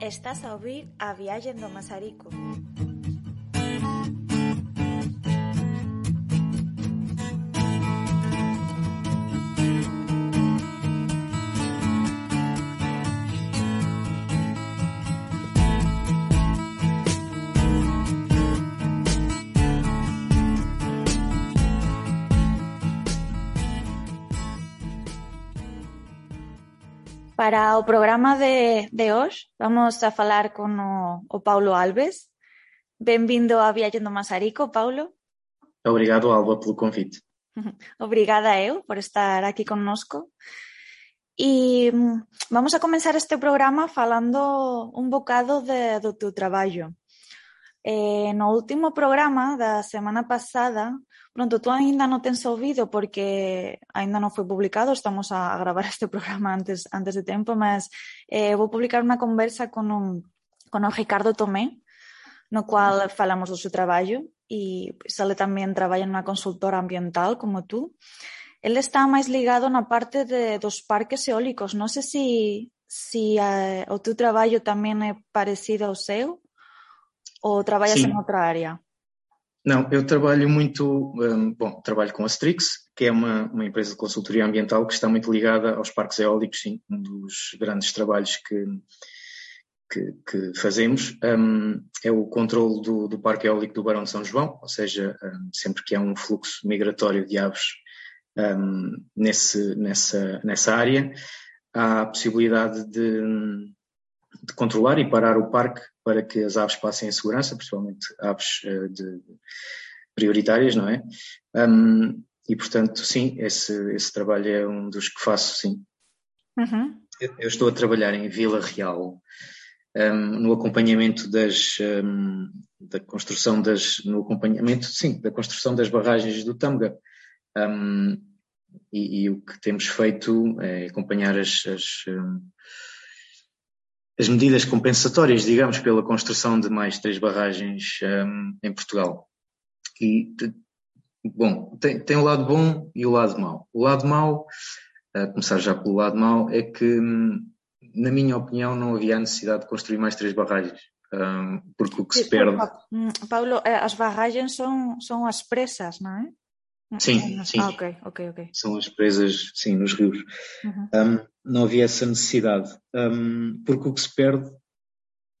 Estás a ouvir a viaxe do Masarico. Para o programa de, de hoxe vamos a falar con o, o Paulo Alves. Benvindo a Viajando Masarico, Paulo. Obrigado, Alba, pelo convite. Obrigada eu por estar aquí connosco. E mm, vamos a comenzar este programa falando un bocado de, do teu traballo. Eh, no último programa da semana pasada pronto, tú aínda non tens ouvido porque aínda non foi publicado, estamos a gravar este programa antes antes de tempo, mas eh, vou publicar unha conversa con un, con o Ricardo Tomé, no cual falamos do seu traballo e pois, ele tamén traballa nunha consultora ambiental como tú. Ele está máis ligado na parte de, dos parques eólicos. Non sei se si, eh, o teu traballo tamén é parecido ao seu ou trabalhas Sim. em outra área? Não, eu trabalho muito, um, bom, trabalho com a Strix, que é uma, uma empresa de consultoria ambiental que está muito ligada aos parques eólicos, sim, um dos grandes trabalhos que, que, que fazemos. Um, é o controle do, do parque eólico do Barão de São João, ou seja, um, sempre que há um fluxo migratório de aves nesse, nessa, nessa área, há a possibilidade de, de controlar e parar o parque para que as aves passem em segurança, principalmente aves uh, de, prioritárias, não é? Um, e portanto, sim, esse, esse trabalho é um dos que faço, sim. Uhum. Eu, eu estou a trabalhar em Vila Real, um, no acompanhamento das, um, da construção das, no acompanhamento, sim, da construção das barragens do Tâmega. Um, e, e, o que temos feito é acompanhar as, as, as medidas compensatórias, digamos, pela construção de mais três barragens um, em Portugal. E, bom, tem, tem o lado bom e o lado mau. O lado mau, a começar já pelo lado mau, é que, na minha opinião, não havia necessidade de construir mais três barragens. Um, porque o que se perde. Paulo, as barragens são, são as presas, não é? Sim, sim. Ah, ok, ok, ok. São as presas, sim, nos rios. Uhum. Um, não havia essa necessidade, um, porque o que se perde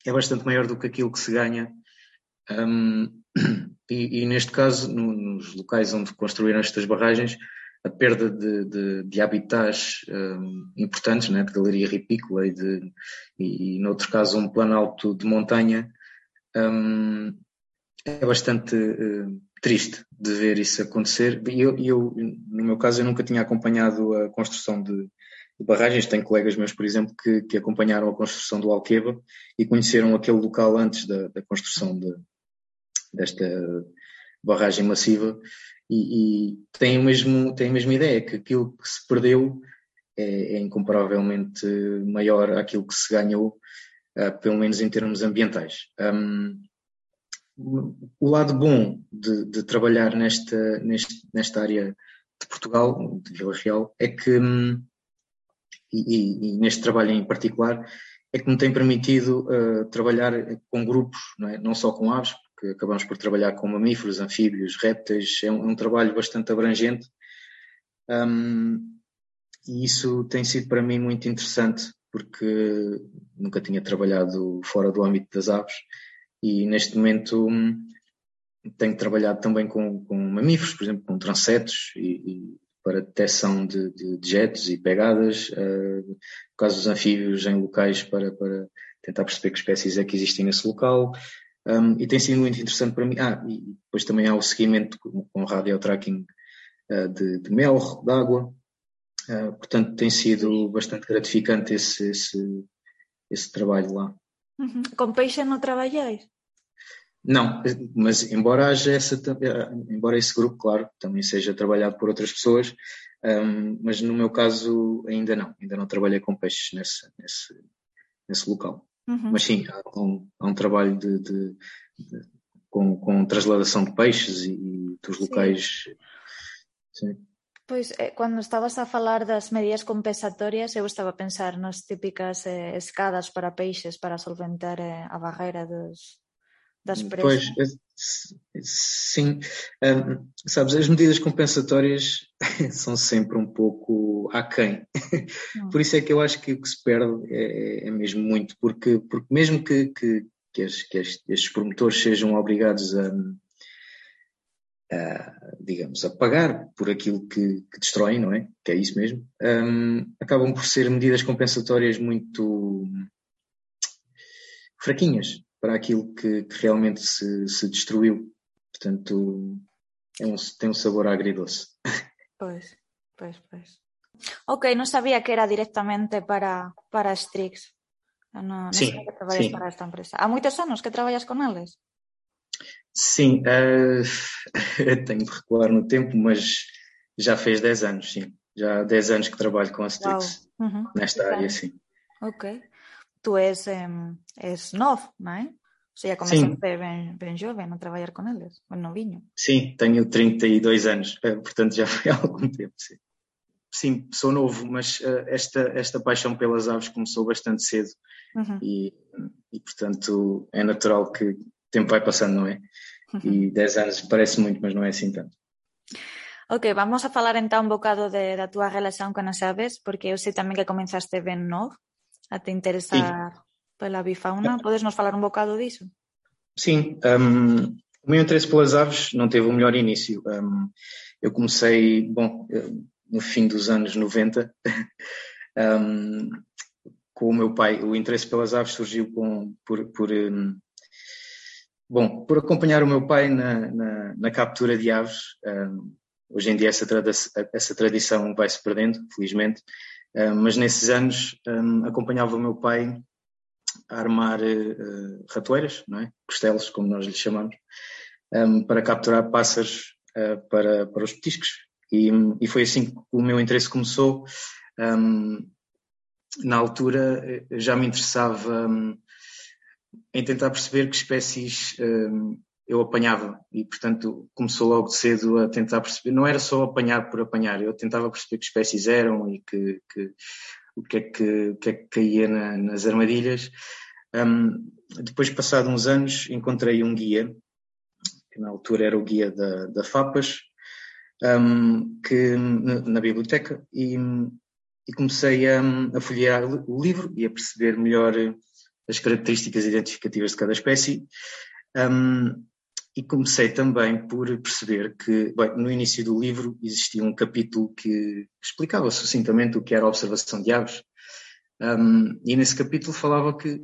é bastante maior do que aquilo que se ganha. Um, e, e, neste caso, no, nos locais onde construíram estas barragens, a perda de, de, de habitats importantes, né, de galeria ripícola e, de, e, e, noutro caso, um planalto de montanha, é bastante uh, triste de ver isso acontecer. E eu, eu, no meu caso, eu nunca tinha acompanhado a construção de, de barragens. Tenho colegas meus, por exemplo, que, que, acompanharam a construção do Alqueva e conheceram aquele local antes da, da construção de, desta barragem massiva e, e têm, o mesmo, têm a mesma ideia, que aquilo que se perdeu é, é incomparavelmente maior àquilo que se ganhou, uh, pelo menos em termos ambientais. Um, o lado bom de, de trabalhar nesta, neste, nesta área de Portugal, de Vila Real, é que, e, e, neste trabalho em particular, é que me tem permitido uh, trabalhar com grupos, não, é? não, só com aves, porque acabamos por trabalhar com mamíferos, anfíbios, répteis, é um, é um trabalho bastante abrangente. Um, e isso tem sido para mim muito interessante, porque nunca tinha trabalhado fora do âmbito das aves e neste momento tenho trabalhado também com, com mamíferos, por exemplo, com transetos e, e para detecção de, de dejetos e pegadas, uh, no caso dos anfíbios em locais para, para tentar perceber que espécies é que existem nesse local. Um, e tem sido muito interessante para mim. Ah, e depois também há o seguimento com, com radio tracking uh, de, de mel, de água. Uh, portanto, tem sido bastante gratificante esse, esse, esse trabalho lá. Uhum. Com peixe não trabalhais? Não, mas embora haja essa, embora esse grupo, claro, também seja trabalhado por outras pessoas, um, mas no meu caso ainda não, ainda não trabalhei com peixes nesse, nesse, nesse local. Uhum. Mas sim, há um, há um trabalho de, de, de, com, com transladação de peixes e, e dos locais. Sim. Sim. Pois, eh, cando estabas a falar das medidas compensatorias, eu estaba a pensar nas típicas eh, escadas para peixes para solventar eh, a barreira dos, das presas. Pois, sim. Um, sabes, as medidas compensatórias são sempre um pouco aquém. Hum. Por isso é que eu acho que o que se perde é, é mesmo muito, porque, porque mesmo que, que, que, as, que estes promotores sejam obrigados a digamos, a pagar por aquilo que, que, destroem, não é? Que é isso mesmo. Um, acabam por ser medidas compensatórias muito fraquinhas para aquilo que, que realmente se, se, destruiu. Portanto, é um, tem um sabor agridoce. Pois, pois, pois. Ok, não sabia que era diretamente para, para Strix. Não, não sim, que trabalhas sim. para esta empresa. Há muitos anos que trabalhas com eles? Sim, uh, tenho de recuar no tempo, mas já fez 10 anos, sim. Já há 10 anos que trabalho com a Strix uhum. nesta área, sim. Ok. Tu és, um, és novo, não é? Ou seja, começaste bem, bem jovem a trabalhar com eles, bem novinho. Sim, tenho 32 anos, eh, portanto já foi há algum tempo, sim. Sim, sou novo, mas uh, esta, esta paixão pelas aves começou bastante cedo uhum. e, e, portanto, é natural que, tempo vai passando, não é? Uhum. E 10 anos parece muito, mas não é assim tanto. Ok, vamos a falar então um bocado de, da tua relação com as aves, porque eu sei também que começaste bem novo a te interessar Sim. pela bifauna. Podes nos falar um bocado disso? Sim, um, o meu interesse pelas aves não teve o melhor início. Um, eu comecei, bom, no fim dos anos 90, um, com o meu pai. O interesse pelas aves surgiu com, por, por Bom, por acompanhar o meu pai na, na, na captura de aves, um, hoje em dia essa, essa tradição vai-se perdendo, felizmente, um, mas nesses anos um, acompanhava o meu pai a armar uh, ratoeiras, não é? costelos, como nós lhe chamamos, hum, para capturar pássaros uh, para, para os petiscos. E, e, foi assim que o meu interesse começou. Hum, na altura eh, já me interessava hum, em tentar perceber que espécies um, eu apanhava e, portanto, começou logo de cedo a tentar perceber. Não era só apanhar por apanhar, eu tentava perceber que espécies eram e que, que o que é que, que, é que caía na, nas armadilhas. Um, depois, passado uns anos, encontrei um guia, que na altura era o guia da, da FAPAS, um, que, na, na, biblioteca, e, e comecei a, a folhear o livro e a perceber melhor as características identificativas de cada espécie. Um, e comecei também por perceber que, bem, no início do livro existia um capítulo que explicava sucintamente o que era a observação de aves. Um, e nesse capítulo falava que,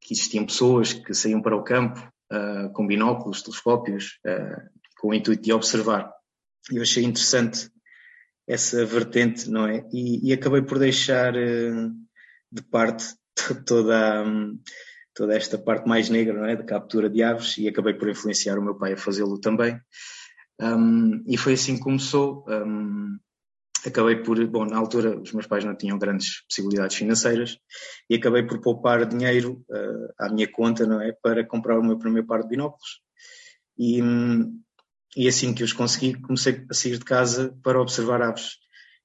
que, existiam pessoas que saíam para o campo uh, com binóculos, telescópios, uh, com o intuito de observar. E eu achei interessante essa vertente, não é? E, e acabei por deixar uh, de parte toda, toda esta parte mais negra não é? de captura de aves e acabei por influenciar o meu pai a fazê-lo também. Um, e foi assim que começou. Um, acabei por, bom, na altura os meus pais não tinham grandes possibilidades financeiras e acabei por poupar dinheiro uh, à minha conta, não é, para comprar o meu primeiro par de binóculos. E, e assim que os consegui, comecei a sair de casa para observar aves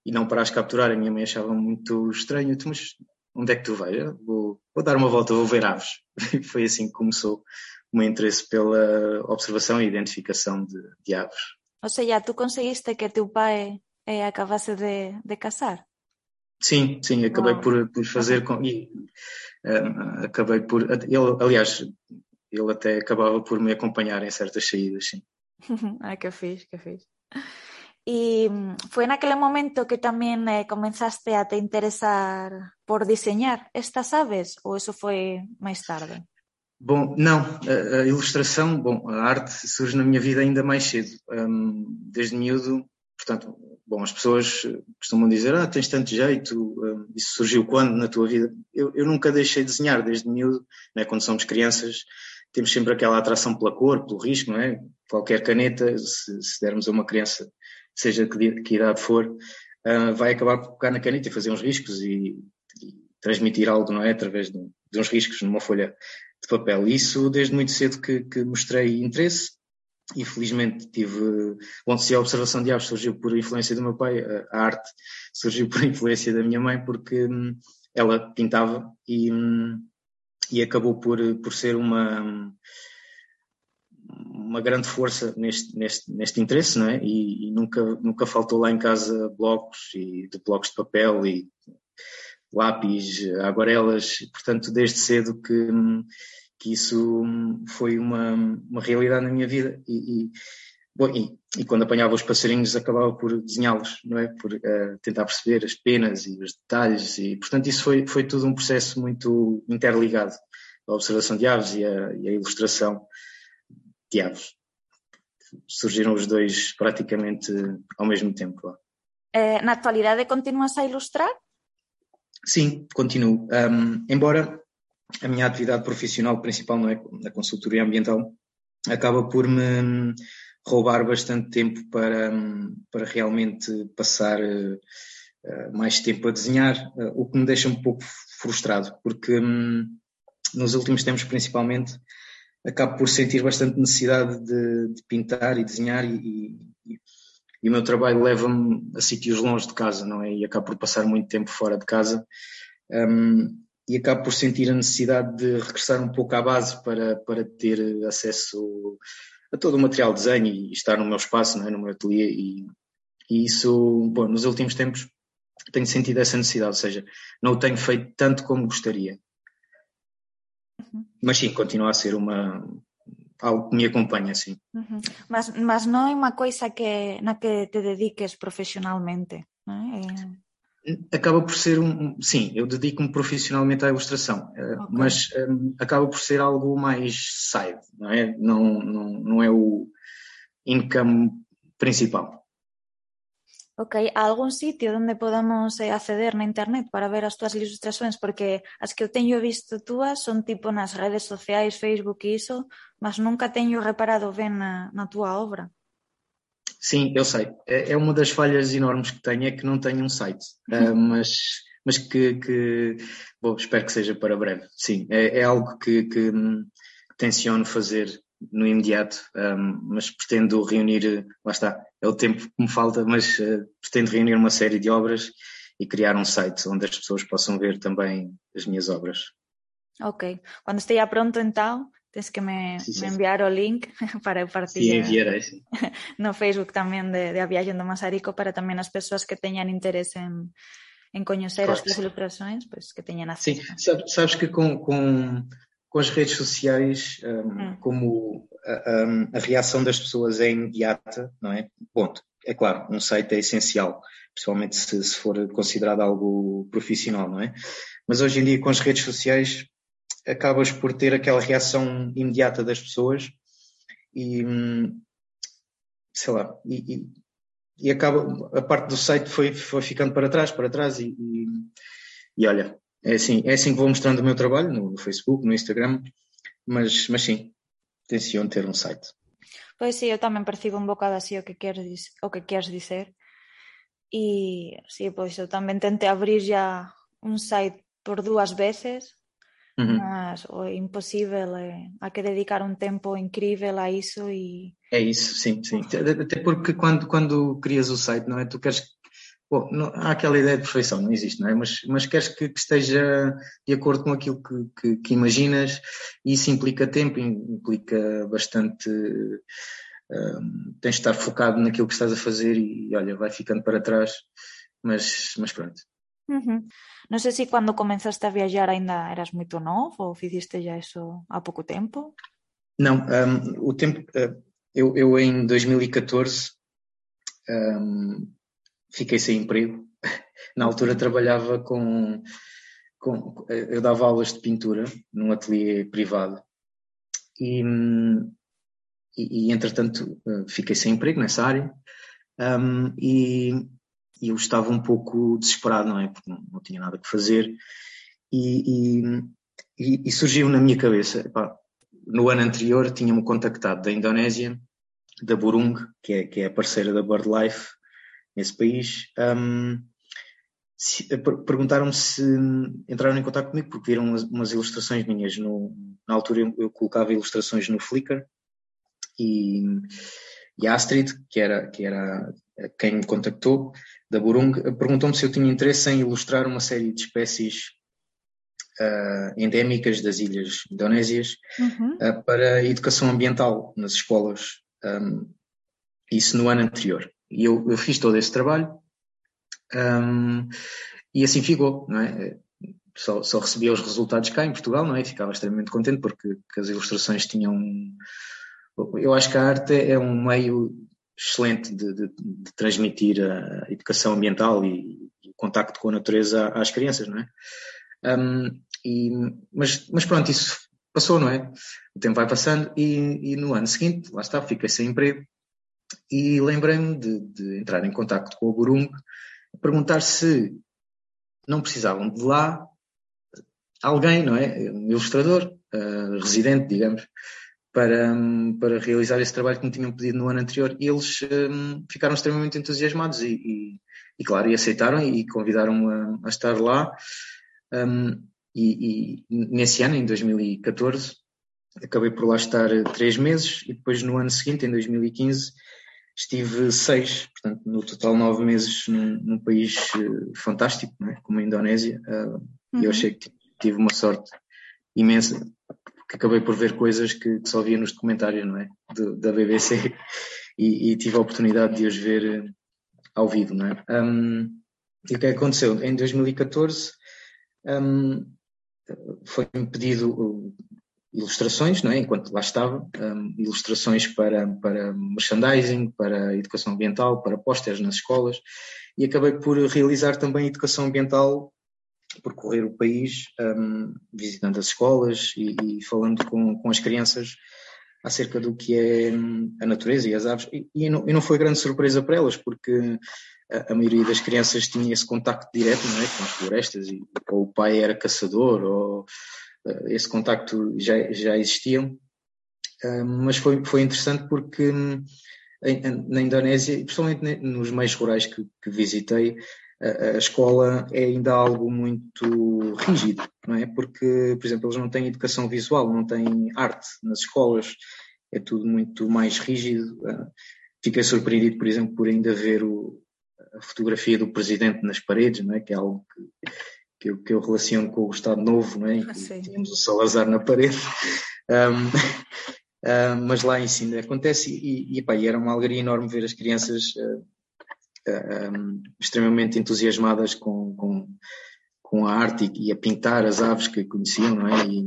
e não para as capturar. A minha mãe achava muito estranho, mas onde é que tu vais? Vou, vou, dar uma volta, vou ver aves. Foi assim que começou o meu interesse pela observação e identificação de, de aves. Ou seja, tu conseguiste que teu pai eh, acabasse de, de casar? Sim, sim, acabei por, por fazer com. E, um, acabei por. Ele, aliás, ele até acabava por me acompanhar em certas saídas, sim. ah, que fiz, que fiz. Y fue en aquel momento que también eh, comenzaste a te interesar por diseñar estas aves ou isso foi mais tarde? Bom, não, a, a, ilustração, bom, a arte surge na minha vida ainda mais cedo, um, desde miúdo, portanto, bom, as pessoas costumam dizer, ah, tens tanto jeito, um, isso surgiu quando na tua vida? Eu, eu nunca deixei de desenhar desde miúdo, né, quando somos crianças, temos sempre aquela atração pela cor, pelo risco, não é? Qualquer caneta, se, se dermos a uma criança seja que, que idade for, uh, vai acabar por pegar na caneta e fazer uns riscos e, e transmitir algo, não é? Através de, de, uns riscos numa folha de papel. Isso desde muito cedo que, que mostrei interesse e felizmente tive. Bom, se a observação de aves surgiu por influência do meu pai, a arte surgiu por influência da minha mãe, porque hum, ela pintava e, hum, e acabou por, por ser uma uma grande força neste, neste, neste interesse, não é? E, e, nunca, nunca faltou lá em casa blocos e de blocos de papel e lápis, aguarelas, portanto, desde cedo que, que isso foi uma, uma realidade na minha vida e, e bom, e, e, quando apanhava os passarinhos acabava por desenhá-los, não é? Por uh, tentar perceber as penas e os detalhes e, portanto, isso foi, foi tudo um processo muito interligado, a observação de aves e a, e a ilustração de aves. Surgiram os dois praticamente ao mesmo tempo. Eh, na atualidade continuas a ilustrar? Sim, continuo. Um, embora a minha atividade profissional principal não é na consultoria ambiental, acaba por me roubar bastante tempo para, para realmente passar uh, mais tempo a desenhar, uh, o que me deixa um pouco frustrado, porque um, nos últimos tempos principalmente acabo por sentir bastante necessidade de, de pintar e desenhar e, e, e o meu trabalho leva-me a sítios longe de casa, não é? E acabo por passar muito tempo fora de casa um, e acabo por sentir a necessidade de regressar um pouco à base para, para ter acesso a todo o material de desenho e estar no meu espaço, não é? no meu ateliê e, e isso, bom, nos últimos tempos tenho sentido essa necessidade, ou seja, não o tenho feito tanto como gostaria. Uhum. Mas sim, continua a ser uma algo que me acompanha, sim. Uhum. Mas, mas não é uma coisa que, na que te dediques profissionalmente, é? Acaba por ser um. Sim, eu dedico-me profissionalmente à ilustração, eh, okay. mas um, acaba por ser algo mais side, não é? Não, não, não é o income principal. Ok, há algún sitio onde podamos eh, acceder na internet para ver as túas ilustrações? Porque as que eu teño visto túas son tipo nas redes sociais, Facebook e iso, mas nunca teño reparado ben na, na túa obra. Sim, eu sei. É, é uma das falhas enormes que tenho, é que não tenho um site. uh, mas mas que, que bom, espero que seja para breve. Sim, é, é algo que, que, que tenciono fazer no imediato, um, mas pretendo reunir, lá está, é o tempo que me falta, mas uh, pretendo reunir uma série de obras e criar um site onde as pessoas possam ver também as minhas obras. Ok. Quando esteja pronto, então, tens que me, sí, sí. me enviar o link para eu partilhar. Sí, enviarei. No Facebook tamén de, de A Viagem do Masarico para tamén as persoas que teñan interese en, en coñecer claro, as túas ilustrações, pues, que teñan acesso. Sim, sabes, sabes que com, com com as redes sociais, um, hum. como a, a, reação das pessoas é imediata, não é? Ponto. É claro, um site é essencial, principalmente se, se, for considerado algo profissional, não é? Mas hoje em dia, com as redes sociais, acabas por ter aquela reação imediata das pessoas e, hum, sei lá, e, e, e acaba, a parte do site foi, foi ficando para trás, para trás e, e, e olha, é assim, é assim que vou mostrando o meu trabalho no Facebook, no Instagram, mas, mas sim, tenciono ter um site. Pois sim, eu também percibo um bocado assim o que queres, o que queres dizer. E sim, pois eu também tentei abrir já um site por duas vezes, uhum. mas o é impossível, é, há que dedicar um tempo incrível a isso e... É isso, sim, sim. Até porque quando, quando crias o site, não é? Tu queres Bom, não, há aquela ideia de perfeição, não existe, não é? Mas, mas queres que, que esteja de acordo com aquilo que, que, que, imaginas e isso implica tempo, implica bastante. Um, tens de estar focado naquilo que estás a fazer e, olha, vai ficando para trás, mas, mas pronto. Uhum. Não sei se quando começaste a viajar ainda eras muito novo ou fizeste já isso há pouco tempo? Não, um, o tempo. Uh, eu, eu em 2014 um, fiquei sem emprego. Na altura trabalhava com, com eu dava aulas de pintura num ateliê privado e, e, e entretanto fiquei sem emprego nessa área um, e, eu estava um pouco desesperado, não é? Porque não, não tinha nada que fazer e, e surgiu na minha cabeça, epá, no ano anterior tinha-me contactado da Indonésia, da Burung, que é, que é a parceira da BirdLife, nesse país, um, eh, perguntaram-me se entraram em contato comigo porque viram umas, umas ilustrações minhas. No, na altura eu, eu, colocava ilustrações no Flickr E, e a Astrid, que era, que era quem me contactou, da Burung, perguntou-me se eu tinha interesse em ilustrar uma série de espécies uh, endémicas das ilhas indonésias uhum. uh, para educação ambiental nas escolas. Um, isso no ano anterior. E eu, eu fiz todo esse trabalho um, e assim ficou, não é? Só, só, recebia os resultados cá em Portugal, não é? Ficava extremamente contente porque as ilustrações tinham. Eu acho que a arte é um meio excelente de, de, de transmitir a educação ambiental e, e, o contacto com a natureza às crianças, não é? Um, e, mas, mas pronto, isso passou, não é? O tempo vai passando e, e no ano seguinte, lá está, fiquei sem emprego e lembrei-me de, de, entrar em contacto com o Burung, perguntar se não precisavam de lá alguém, não é? Um ilustrador, uh, residente, digamos, para, para realizar esse trabalho que me tinham pedido no ano anterior. E eles um, ficaram extremamente entusiasmados e, e, e, claro, e aceitaram e convidaram-me a, a, estar lá. Um, e, e, nesse ano, em 2014, acabei por lá estar três meses e depois no ano seguinte, em 2015, estive seis, portanto, no total nove meses num, num país uh, fantástico, é? como a Indonésia, uh, uhum. e eu achei que tive uma sorte imensa, porque acabei por ver coisas que, que só via nos documentários, não é? De, da BBC, e, e, tive a oportunidade de os ver uh, ao vivo, não é? Um, e o que é aconteceu? Em 2014, um, foi-me pedido ilustrações, não é? enquanto lá estava, um, ilustrações para, para merchandising, para educação ambiental, para pósteres nas escolas, e acabei por realizar também educação ambiental, percorrer o país, um, visitando as escolas e, e, falando com, com as crianças acerca do que é hum, a natureza e as aves, e, e, não, e não foi grande surpresa para elas, porque a, a, maioria das crianças tinha esse contacto direto não é? com as florestas, e, ou o pai era caçador, ou esse contacto já, já existia. Uh, mas foi, foi interessante porque em, na Indonésia, principalmente nos meios rurais que, que visitei, a, a, escola é ainda algo muito rígido, não é? Porque, por exemplo, eles não têm educação visual, não têm arte nas escolas, é tudo muito mais rígido. Fiquei surpreendido, por exemplo, por ainda ver o, a fotografia do presidente nas paredes, não é? que é algo que, que, eu, que eu relaciono com o Estado Novo, não é? Ah, tínhamos o Salazar na parede. Um, uh, mas lá em ainda acontece e, e, pá, e, era uma alegria enorme ver as crianças uh, uh, um, extremamente entusiasmadas com, com, com, a arte e, e, a pintar as aves que conheciam, não é? E,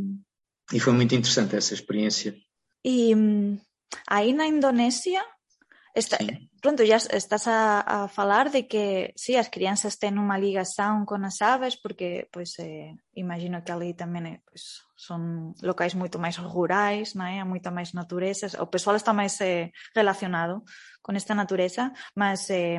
e foi muito interessante essa experiência. E hum, aí na Indonésia Está, sí. Pronto ya estás a, a falar de que sí, as crianças ten unha ligación con as aves porque pois eh, imagino que ali tamén eh, pois, son locais moito máis rurais, non é? moita máis natureza, o pessoal está máis eh, relacionado con esta natureza, mas eh,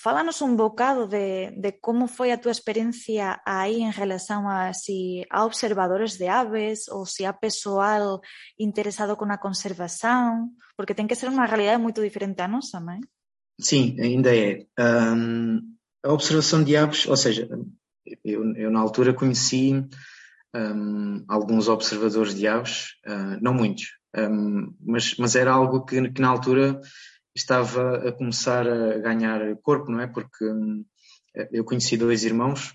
Fálanos un bocado de, de como foi a túa experiencia aí en relación a si a observadores de aves ou se a persoal interesado con a conservación, porque ten que ser unha realidade moito diferente a nosa, non é? Sim, ainda é. Um, a observação de aves, ou seja, eu, eu na altura conheci um, alguns observadores de aves, uh, não muitos, um, mas, mas era algo que, que na altura estava a começar a ganhar corpo, não é? Porque hum, eu conheci dois irmãos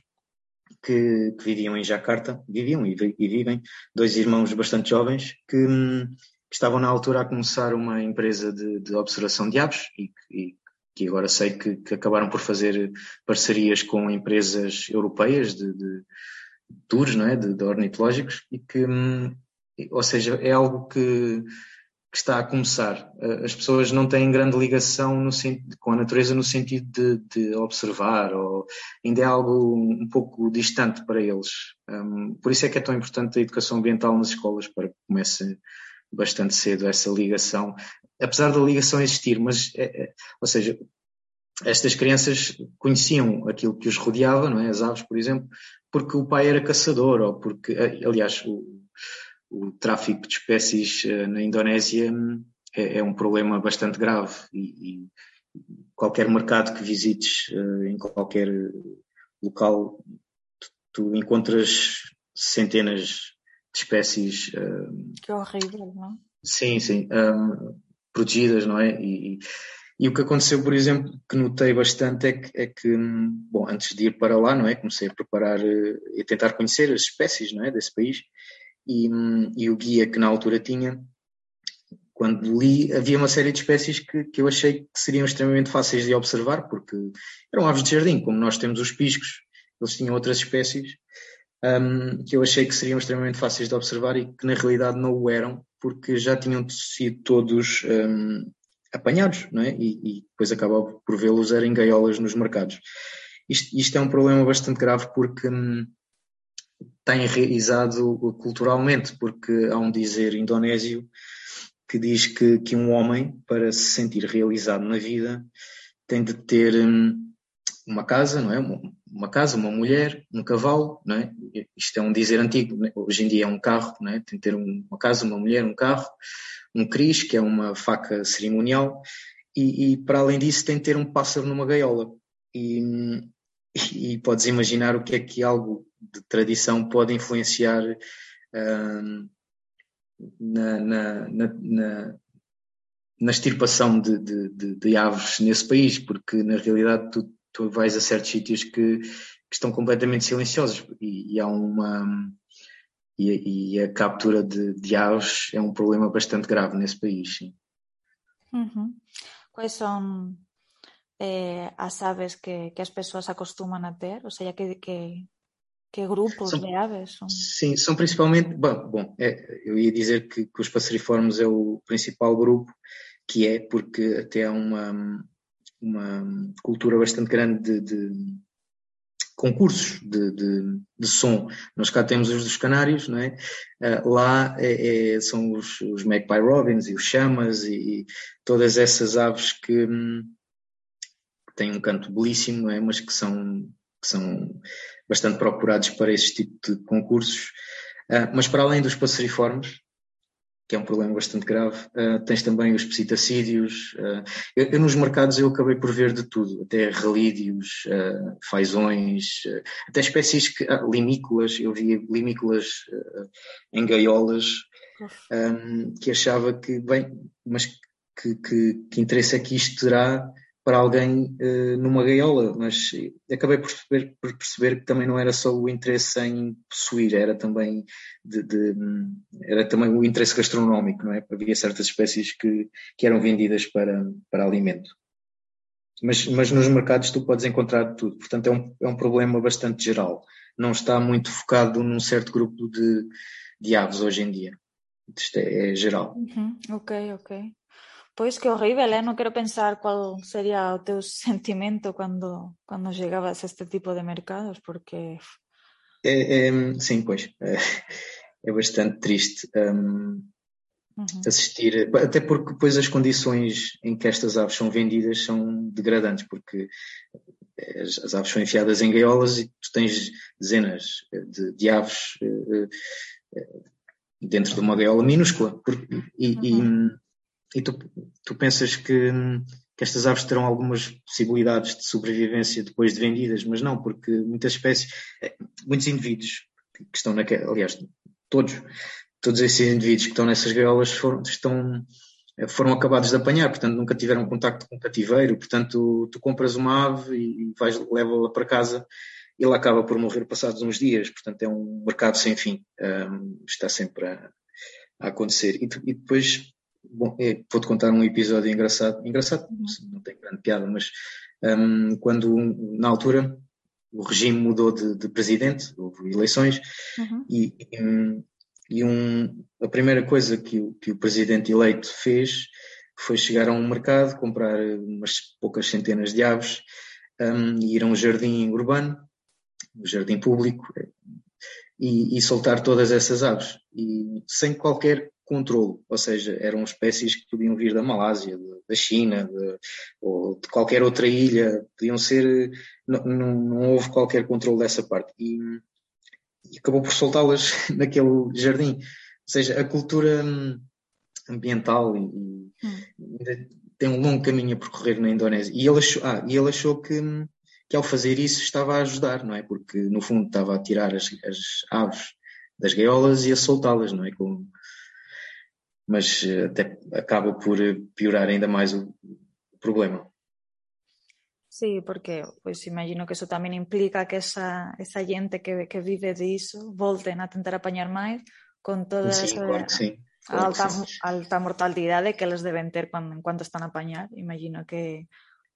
que, que, viviam em Jacarta, viviam e, e, vivem, dois irmãos bastante jovens que, hum, que, estavam na altura a começar uma empresa de, de observação de aves e, e que agora sei que, que, acabaram por fazer parcerias com empresas europeias de, de tours, não é? De, de ornitológicos e que, hum, ou seja, é algo que que está a começar. Eh, as pessoas não têm grande ligação no, com a natureza no sentido de, de, observar, ou ainda é algo um pouco distante para eles. Um, por isso é que é tão importante a educação ambiental nas escolas, para que comece bastante cedo essa ligação, apesar da ligação existir, mas, é, é, ou seja, estas crianças conheciam aquilo que os rodeava, não é? as aves, por exemplo, porque o pai era caçador, ou porque, aliás, o, o tráfico de espécies eh, na Indonésia é, é um problema bastante grave e, e, qualquer mercado que visites eh, em qualquer local tu, tu encontras centenas de espécies hum, que horrível, não? Sim, sim. Um, protegidas, não é? E, e, o que aconteceu, por exemplo, que notei bastante é que, é que, bom, antes de ir para lá, não é? Comecei a preparar eh, e tentar conhecer as espécies, não é? Desse país. E, e o guia que na altura tinha, quando li, havia uma série de espécies que, que eu achei que seriam extremamente fáceis de observar, porque eram aves de jardim, como nós temos os piscos, eles tinham outras espécies um, que eu achei que seriam extremamente fáceis de observar e que na realidade não o eram, porque já tinham sido todos um, apanhados, não é? E, e depois acabava por vê-los em gaiolas nos mercados. Isto, isto, é um problema bastante grave porque hum, está enraizado culturalmente, porque há um dizer indonésio que diz que, que um homem, para se sentir realizado na vida, tem de ter hum, uma casa, não é? uma casa, uma mulher, um cavalo, não é? Isto é um dizer antigo, é? hoje em dia é um carro, não é? Tem que ter uma casa, uma mulher, um carro, um cris, que é uma faca cerimonial, e, e para além disso tem que ter um pássaro numa gaiola. E, e podes imaginar o que é que algo de tradição pode influenciar uh, na, na, na, na, extirpação de, de, de, de, aves nesse país, porque na realidade tu tu vais a certos sítios que, que estão completamente silenciosos e, e há uma e, e, a captura de, de, aves é um problema bastante grave nesse país. Sim. Uhum. Quais são eh, as aves que, que, as pessoas acostumam a ter? Ou seja, que, que, que grupos são, de aves? São... Sim, são principalmente. Bom, bom é, eu ia dizer que, que os passeriformes é o principal grupo, que é porque até há uma uma cultura bastante grande de, de concursos de, de, de, som. Nós cá temos os dos Canários, não é? Uh, lá é, é, são os, os Magpie Robins e os Chamas e, e todas essas aves que, que, têm um canto belíssimo, é? Mas que são, que são bastante procurados para esse tipo de concursos. Uh, mas para além dos passeriformes, que é um problema bastante grave. Uh, tens também os psitacídeos. Uh, eu, eu, nos mercados eu acabei por ver de tudo, até relídeos, uh, fazões, até espécies que, limícolas, eu vi limícolas em gaiolas, um, que achava que, bem, mas que, que, que interesse é que isto terá para alguém uh, numa gaiola, mas acabei por perceber, por perceber, que também não era só o interesse em possuir, era também de, de, era também o interesse gastronómico, não é? Havia certas espécies que, que eram vendidas para, para alimento. Mas, mas nos mercados tu podes encontrar tudo, portanto é um, é um problema bastante geral. Não está muito focado num certo grupo de, de aves hoje em dia. Isto é, é geral. Uhum. Ok, ok. Pois que horrible, eh? non quero pensar qual sería o teu sentimento cando, cando chegabas a este tipo de mercados, porque... É, é, sim, pois, é, é bastante triste um, uhum. assistir, até porque depois as condições em que estas aves são vendidas são degradantes, porque as, as aves são enfiadas em gaiolas e tu tens dezenas de, de aves dentro de uma gaiola minúscula, porque, e, uhum. e e tu, tu pensas que, que estas aves terão algumas possibilidades de sobrevivência depois de vendidas, mas não, porque muitas espécies, eh, muitos indivíduos que estão naquela, aliás, todos, todos esses indivíduos que estão nessas gaiolas foram, estão, eh, foram acabados de apanhar, portanto nunca tiveram contacto com cativeiro, portanto tu compras uma ave e vais leva-la para casa e ela acaba por morrer passados uns dias, portanto é um mercado sem fim, um, está sempre a, a acontecer. E, e, depois Bom, é, vou-te contar um episódio engraçado. Engraçado, uhum. não tem grande piada, mas um, quando, na altura, o regime mudou de, de presidente, houve eleições, uhum. e, e, um, a primeira coisa que o, que o presidente eleito fez foi chegar a um mercado, comprar umas poucas centenas de aves um, ir a um jardim urbano, um jardim público, e, e soltar todas essas aves, e sem qualquer controle, ou seja, eram espécies que podiam vir da Malásia, da China, de, ou de qualquer outra ilha, podiam ser, não, não, não houve qualquer controle dessa parte e, e acabou por soltá-las naquele jardim. Ou seja, a cultura hum, ambiental e, hum. tem um longo caminho a percorrer na Indonésia. E ele achou, ah, e ele achou que, hum, que ao fazer isso estava a ajudar, não é? Porque no fundo estava a tirar as, as aves das gaiolas e a soltá-las, não é? Com, mas até acaba por piorar ainda mais o, problema. Sí, porque pois imagino que eso tamén implica que esa, esa gente que, que vive diso volten a tentar apañar máis con toda sí, esa claro sí, claro alta, sí. alta mortalidade que eles deben ter cando, en cuanto están a apañar. Imagino que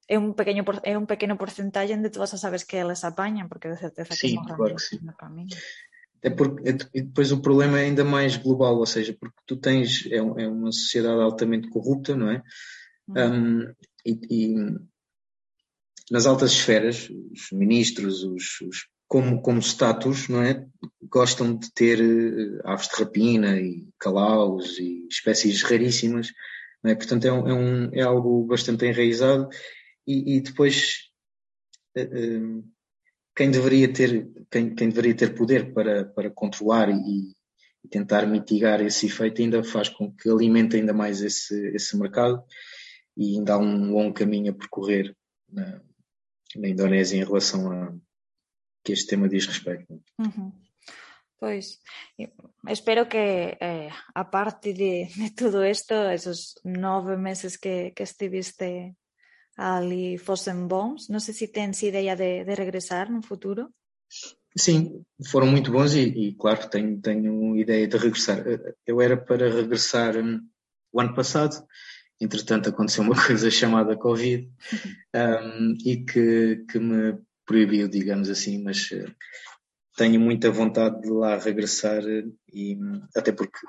é un pequeño é un pequeno porcentaxe de todas as aves que eles apañan, porque de certeza que sí, morran claro que sí. no camiño. É porque, e depois o problema é ainda mais global, ou seja, porque tu tens, é, é uma sociedade altamente corrupta, não é? Hum. Um, e, e, nas altas esferas, os ministros, os, os, como, como status, não é? Gostam de ter uh, aves de rapina e calaus e espécies raríssimas, não é? Portanto, é, um, é, um, é algo bastante enraizado e, e depois. Uh, uh, quem deveria ter, quem, quem deveria ter poder para, para controlar e, e, tentar mitigar esse efeito ainda faz com que alimente ainda mais esse, esse mercado e ainda há um longo caminho a percorrer na, na Indonésia em relação a que este tema diz respeito. Uhum. Pois, espero que eh, parte de, de todo isto, esos nove meses que, que estiviste ali fossem bons. Não sei se tens ideia de, de regressar no futuro. Sim, foram muito bons e, e, claro, tenho, tenho ideia de regressar. Eu era para regressar um, o ano passado, entretanto aconteceu uma coisa chamada Covid um, e que, que me proibiu, digamos assim, mas uh, tenho muita vontade de lá regressar e até porque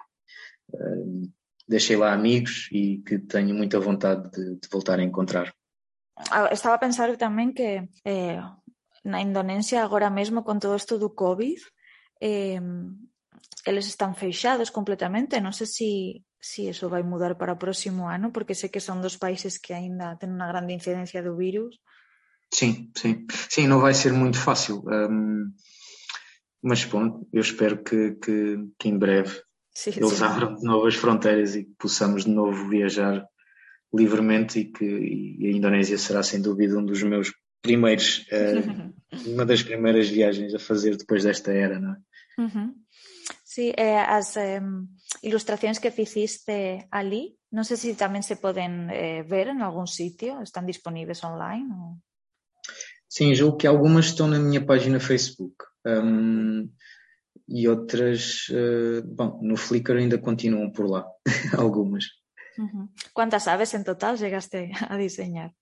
uh, deixei lá amigos e que tenho muita vontade de, de voltar a encontrar. Estaba a pensar tamén que eh, na Indonesia agora mesmo con todo isto do COVID eh, eles están feixados completamente non sei se si eso vai mudar para o próximo ano porque sei que son dos países que aínda ten unha grande incidencia do virus Sim, sim. Sim, não vai ser muito fácil. Um, mas bom, eu espero que, que, que em breve sim, eles sim. abram de novas fronteiras e que possamos de novo viajar livremente e que e a Indonésia será sem dúvida um dos meus primeiros, uh, uma das primeiras viagens a fazer depois desta era, não é? Uhum. Sí, eh, as eh, ilustracións que fiziste ali, non sei se tamén se poden eh, ver en algún sitio, están disponíveis online? Ou... Sim, julgo que algumas estão na minha página Facebook um, e outras, uh, bom, no Flickr ainda continuam por lá, algumas. Quantas aves em total chegaste a desenhar?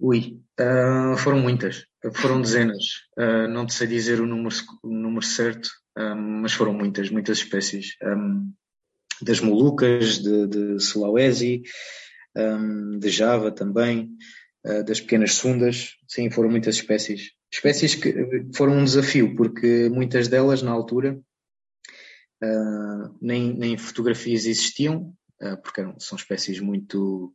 Ui, uh, foram muitas, foram dezenas. Uh, não te sei dizer o número, o número certo, um, mas foram muitas, muitas espécies. Um, das Molucas, de, de Sulawesi, um, de Java também, uh, das pequenas sundas, sim, foram muitas espécies. Espécies que foram um desafio, porque muitas delas, na altura, nem, nem fotografias existiam, eh, porque são espécies muito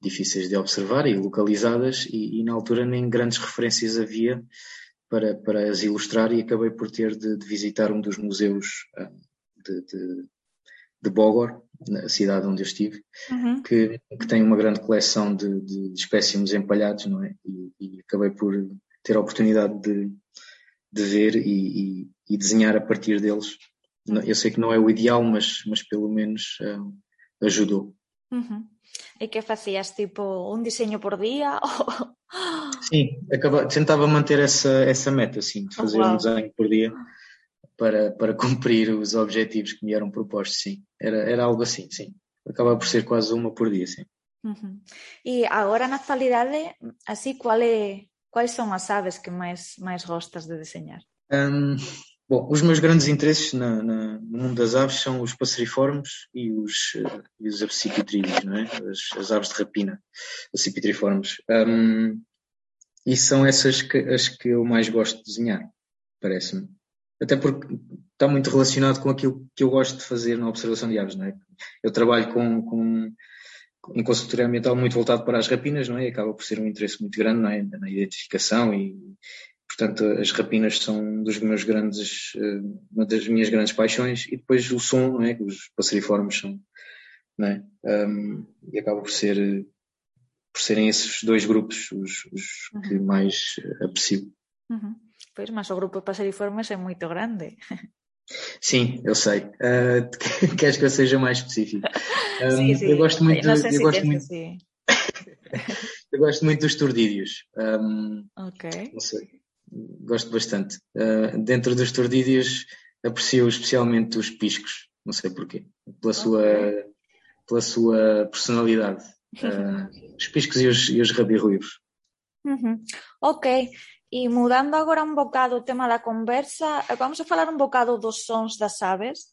difíceis de observar e localizadas e, e, na altura nem grandes referências havia para, para as ilustrar e acabei por ter de, de visitar um dos museus eh, de, de, de Bogor, na cidade onde eu estive, uhum. que, que, tem uma grande coleção de, de, de espécimes empalhados, não é? E, e, acabei por ter a oportunidade de, de ver e, e, e, desenhar a partir deles. Eu sei que não é o ideal, mas, mas pelo menos uh, ajudou. Uhum. E que fazias? Tipo, um desenho por dia? Sim, acaba, tentava manter essa, essa meta, sim, de fazer um desenho por dia para, para cumprir os objetivos que me eram propostos, sim. Era, era algo assim, sim. Acaba por ser quase uma por dia, sim. Uhum. E agora, na atualidade, assim, qual é, quais são as aves que mais, mais gostas de desenhar? Um, Bom, os meus grandes interesses na, na, no mundo das aves são os passeriformes e os, uh, e os não é? As, as, aves de rapina, absipitriformes. Um, e são essas que, as que eu mais gosto de desenhar, parece-me. Até porque está muito relacionado com aquilo que eu gosto de fazer na observação de aves, não é? Eu trabalho com, com em consultoria ambiental muito voltado para as rapinas, não é? Acaba por ser um interesse muito grande, é? Na identificação e, Portanto, as rapinas são um dos meus grandes, eh, uma das minhas grandes paixões e depois o som, não é? Que os passeriformes são, não é? Um, e acaba por ser, por serem esses dois grupos os, os uhum. que mais aprecio. Uhum. Pois, mas o grupo de passeriformes é muito grande. Sim, eu sei. Uh, queres que eu seja mais específico? Um, sim, sim. Eu gosto muito. Eu se gosto muito, assim. eu gosto muito dos tordídeos. Um, Ok. não sei. Gosto bastante. Uh, dentro dos tordídeos aprecio especialmente os piscos. Não sei porquê. Pela sua, pela sua personalidade. Uh, os piscos e os, e os rabirruivos. Uhum. Ok, e mudando agora un bocado o tema da conversa, vamos a falar un bocado dos sons das aves,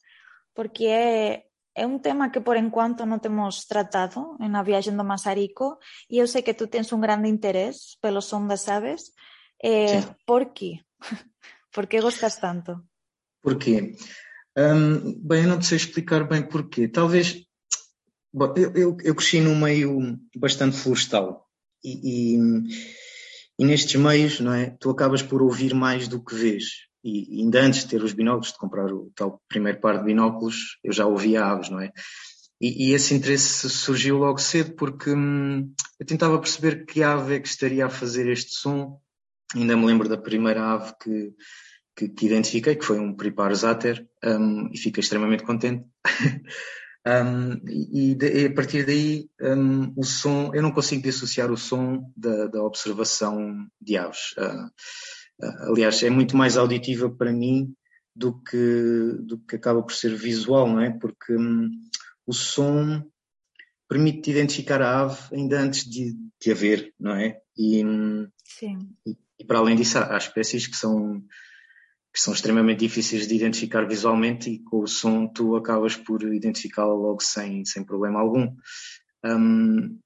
porque é, é un tema que por enquanto non temos tratado na viaxe do Masarico e eu sei que tú tens un grande interés pelo son das aves. Eh, Sim. por quê? por que gostas tanto? Porquê? Hum, bem, eu não te sei explicar bem porquê. Talvez. Bom, eu, eu, eu cresci num meio bastante florestal e, e, e nestes meios, não é? Tu acabas por ouvir mais do que vês. E ainda antes de ter os binóculos, de comprar o tal primeiro par de binóculos, eu já ouvia aves, não é? E, e esse interesse surgiu logo cedo porque hum, eu tentava perceber que ave é que estaria a fazer este som. Ainda me lembro da primeira ave que, que, que identifiquei, que foi um Pripar Zater, um, e fiquei extremamente contente. um, e, de, e, a partir daí, um, o som, eu não consigo dissociar o som da, da observação de aves. Uh, uh, aliás, é muito mais auditiva para mim do que, do que acaba por ser visual, não é? Porque o som permite identificar a ave ainda antes de, de a ver, não é? E, Sim. e, e para além disso, há, espécies que são que são extremamente difíceis de identificar visualmente e com o som tu acabas por identificá-la logo sem, sem problema algum. Um,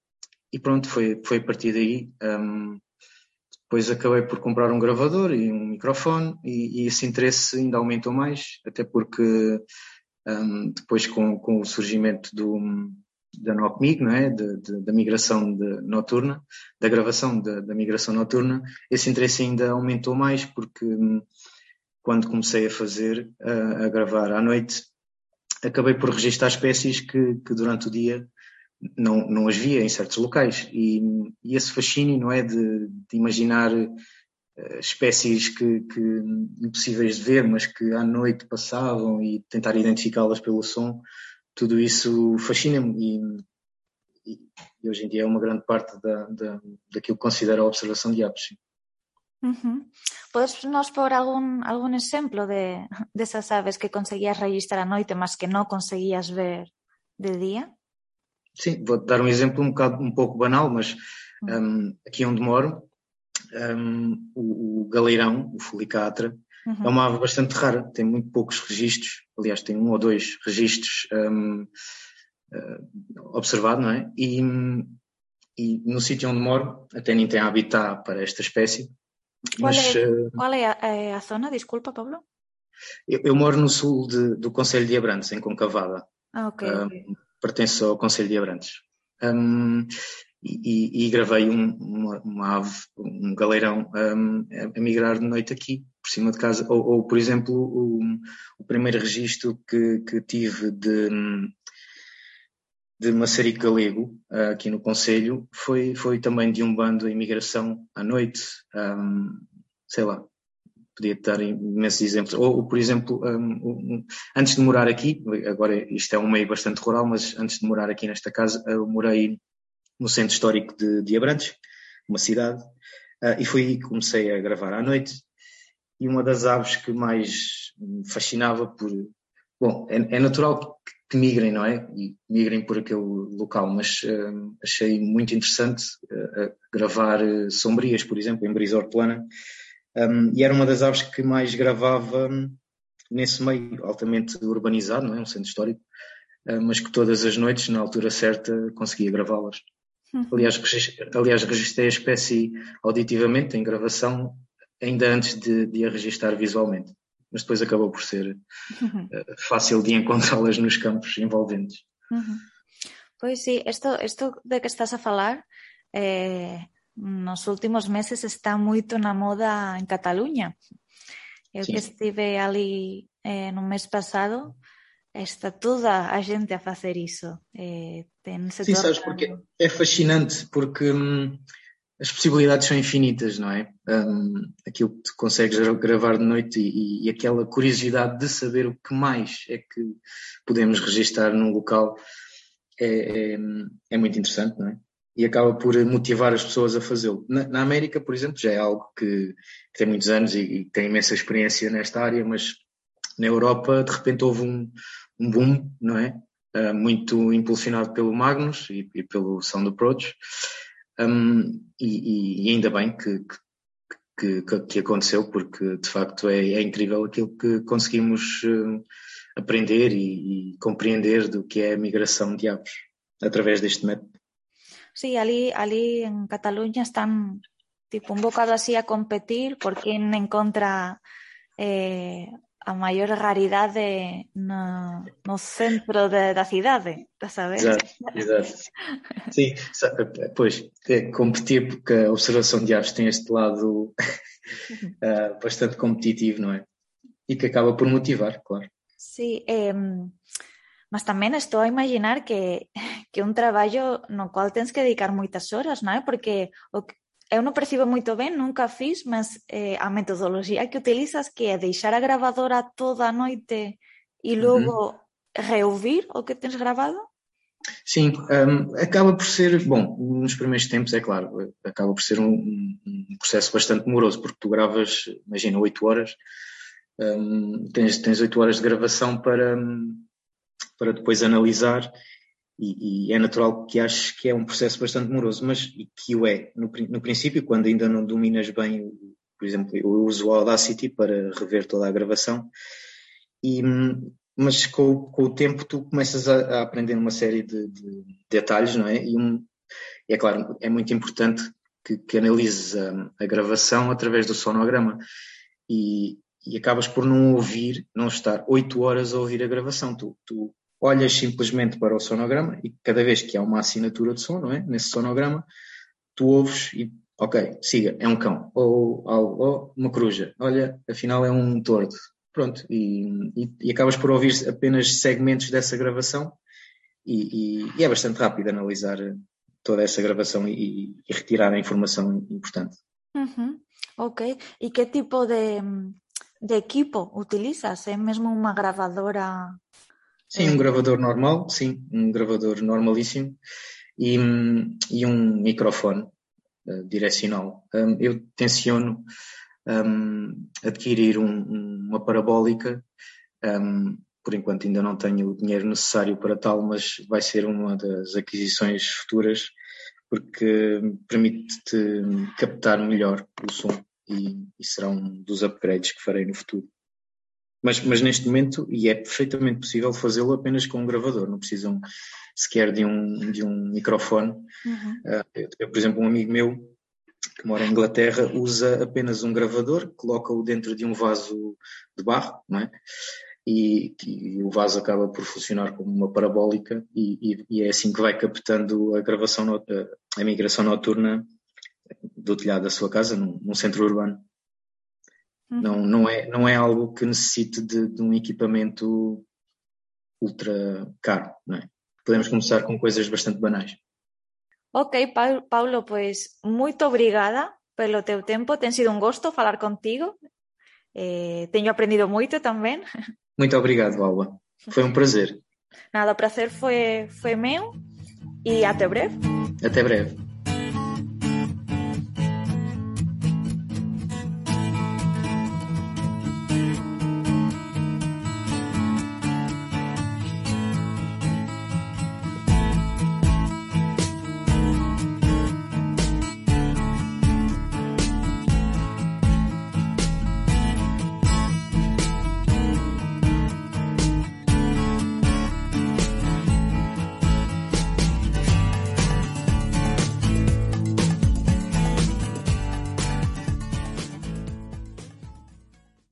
e pronto, foi, foi a partir daí. Um, depois acabei por comprar um gravador e um microfone e, e esse interesse ainda aumentou mais, até porque um, depois com, com o surgimento do, da NOCMIG, não é? De, de, da migração de, noturna, da gravação da, migração noturna, esse interesse ainda aumentou mais porque quando comecei a fazer, a, a gravar à noite, acabei por registrar espécies que, que durante o dia não, não as via em certos locais. E, e esse fascínio, não é, de, de imaginar uh, espécies que, que impossíveis de ver, mas que à noite passavam e tentar identificá-las pelo som, tudo isso fascina-me e, e, hoje em dia é uma grande parte da, da, daquilo que considero a observação de aves. Uhum. Podes nos pôr algún, algún exemplo de, desas aves que conseguías registrar a noite, mas que não conseguías ver de dia? Sim, vou dar um exemplo um, bocado, um pouco banal, mas um, aqui onde moro, um, o, o, galeirão, o folicatra, uhum. é uma ave bastante rara, tem muito poucos registros, aliás, tem um ou dois registros um, uh, observado, não é? E, e no sítio onde moro, até nem tem habitat para esta espécie. Qual, mas, é, uh, qual é, a, é a, zona? Desculpa, Pablo. Eu, eu moro no sul de, do Conselho de Abrantes, em Concavada. Ah, ok. okay. Pertence ao Conselho de Abrantes. Um, e, e, gravei um, uma, uma, ave, um galeirão um, a, migrar de noite aqui, por cima de casa. Ou, ou por exemplo, o, o, primeiro registro que, que tive de, de maçarico galego, uh, aqui no Conselho, foi, foi também de um bando em migração à noite. Um, sei lá, podia dar imensos exemplos. Ou, ou por exemplo, um, antes de morar aqui, agora isto é um meio bastante rural, mas antes de morar aqui nesta casa, eu morei no centro histórico de, de Abrantes, uma cidade, uh, e foi aí que comecei a gravar à noite. E uma das aves que mais me fascinava por. Bom, é, é natural que, que, migrem, não é? E migrem por aquele local, mas uh, achei muito interessante uh, gravar sombrias, por exemplo, em brisa hortelana. Um, e era uma das aves que mais gravava nesse meio altamente urbanizado, não é? Um centro histórico, mas que todas as noites, na altura certa, conseguia gravá-las. Aliás, aliás, registrei a espécie auditivamente em gravação ainda antes de, de a registrar visualmente, mas depois acabou por ser uh, fácil de encontrá-las nos campos envolventes. Uhum. Pois sim, isto, isto de que estás a falar eh, nos últimos meses está moito na moda en Cataluña. Eu sí. que estive ali eh, no mês pasado, está toda a gente a fazer isso. Eh, Sim, sabes porque é fascinante, porque hum, as possibilidades são infinitas, não é? Um, aquilo que consegues gravar de noite e, e, aquela curiosidade de saber o que mais é que podemos registar num local é, é, é muito interessante, não é? E acaba por motivar as pessoas a fazê-lo. Na, na, América, por exemplo, já é algo que, que tem muitos anos e, e, tem imensa experiência nesta área, mas na Europa, de repente, houve um, um boom, não é? Uh, muito impulsionado pelo Magnus e, e pelo Sound Approach. Um, e, e, ainda bem que, que, que, que, aconteceu, porque de facto é, é incrível aquilo que conseguimos uh, aprender e, e, compreender do que é a migração de aves através deste método. Sim, ali, ali em Catalunha estão tipo um bocado assim a competir por quem encontra eh, a maior raridade no, no centro de, da cidade, estás a ver? Exato, exato. Sim, pois, é competir porque a observação de aves tem este lado uh, bastante competitivo, não é? E que acaba por motivar, claro. Sí, eh, mas tamén estou a imaginar que, que un traballo no qual tens que dedicar moitas horas, non é? Porque o, eu non percibo moito ben, nunca fiz, mas eh, a metodoloxía que utilizas que é deixar a gravadora toda a noite e logo uh -huh. reouvir o que tens gravado? Sim, um, acaba por ser, bom, nos primeiros tempos, é claro, acaba por ser um, um processo bastante demoroso, porque tu gravas, imagina, 8 horas, um, tens, tens 8 horas de gravação para, para depois analisar e, é natural que aches que é um processo bastante demoroso, mas que o é. No, no princípio, quando ainda não dominas bem, por exemplo, eu uso o Audacity para rever toda a gravação, e, mas com, com o tempo tu começas a, a aprender uma série de, de, detalhes, não é? E, um, é claro, é muito importante que, que analises a, a, gravação através do sonograma e, e acabas por não ouvir, não estar oito horas a ouvir a gravação. Tu, tu olhas simplesmente para o sonograma e cada vez que há uma assinatura de som, não é? Nesse sonograma, tu ouves e, ok, siga, é um cão, ou, ou, ou uma coruja, olha, afinal é um tordo. Pronto, e, e, e acabas por ouvir apenas segmentos dessa gravação e, e, é bastante rápido analisar toda essa gravação e, retirar a informação importante. Uhum. Ok, e que tipo de, de equipo utilizas? É mesmo uma gravadora Sim, um gravador normal, sim, um gravador normalíssimo e, e um microfone uh, direcional. Um, eu tenciono um, adquirir um, uma parabólica, por enquanto ainda não tenho o dinheiro necessário para tal, mas vai ser uma das aquisições futuras porque permite-te captar melhor o som e, e será um dos upgrades que farei no futuro. Mas, mas neste momento, e é perfeitamente possível fazê-lo apenas com um gravador, não precisam sequer de um, de um microfone. Uhum. Uh, eu, eu, por exemplo, um amigo meu que mora em Inglaterra usa apenas um gravador, coloca-o dentro de um vaso de barro, não é? E, e, o vaso acaba por funcionar como uma parabólica e, e, e é assim que vai captando a gravação, a migração noturna do telhado da sua casa, num, num centro urbano. Uhum. Não, não, é, não é algo que necessite de, de um equipamento ultra caro, não é? Podemos começar com coisas bastante banais. Ok, Paulo, pues muito obrigada pelo teu tempo. Tem sido um gosto falar contigo. Eh, tenho aprendido muito também. Muito obrigado, Alba. Foi um prazer. Nada, o prazer foi, foi meu e até breve. Até breve.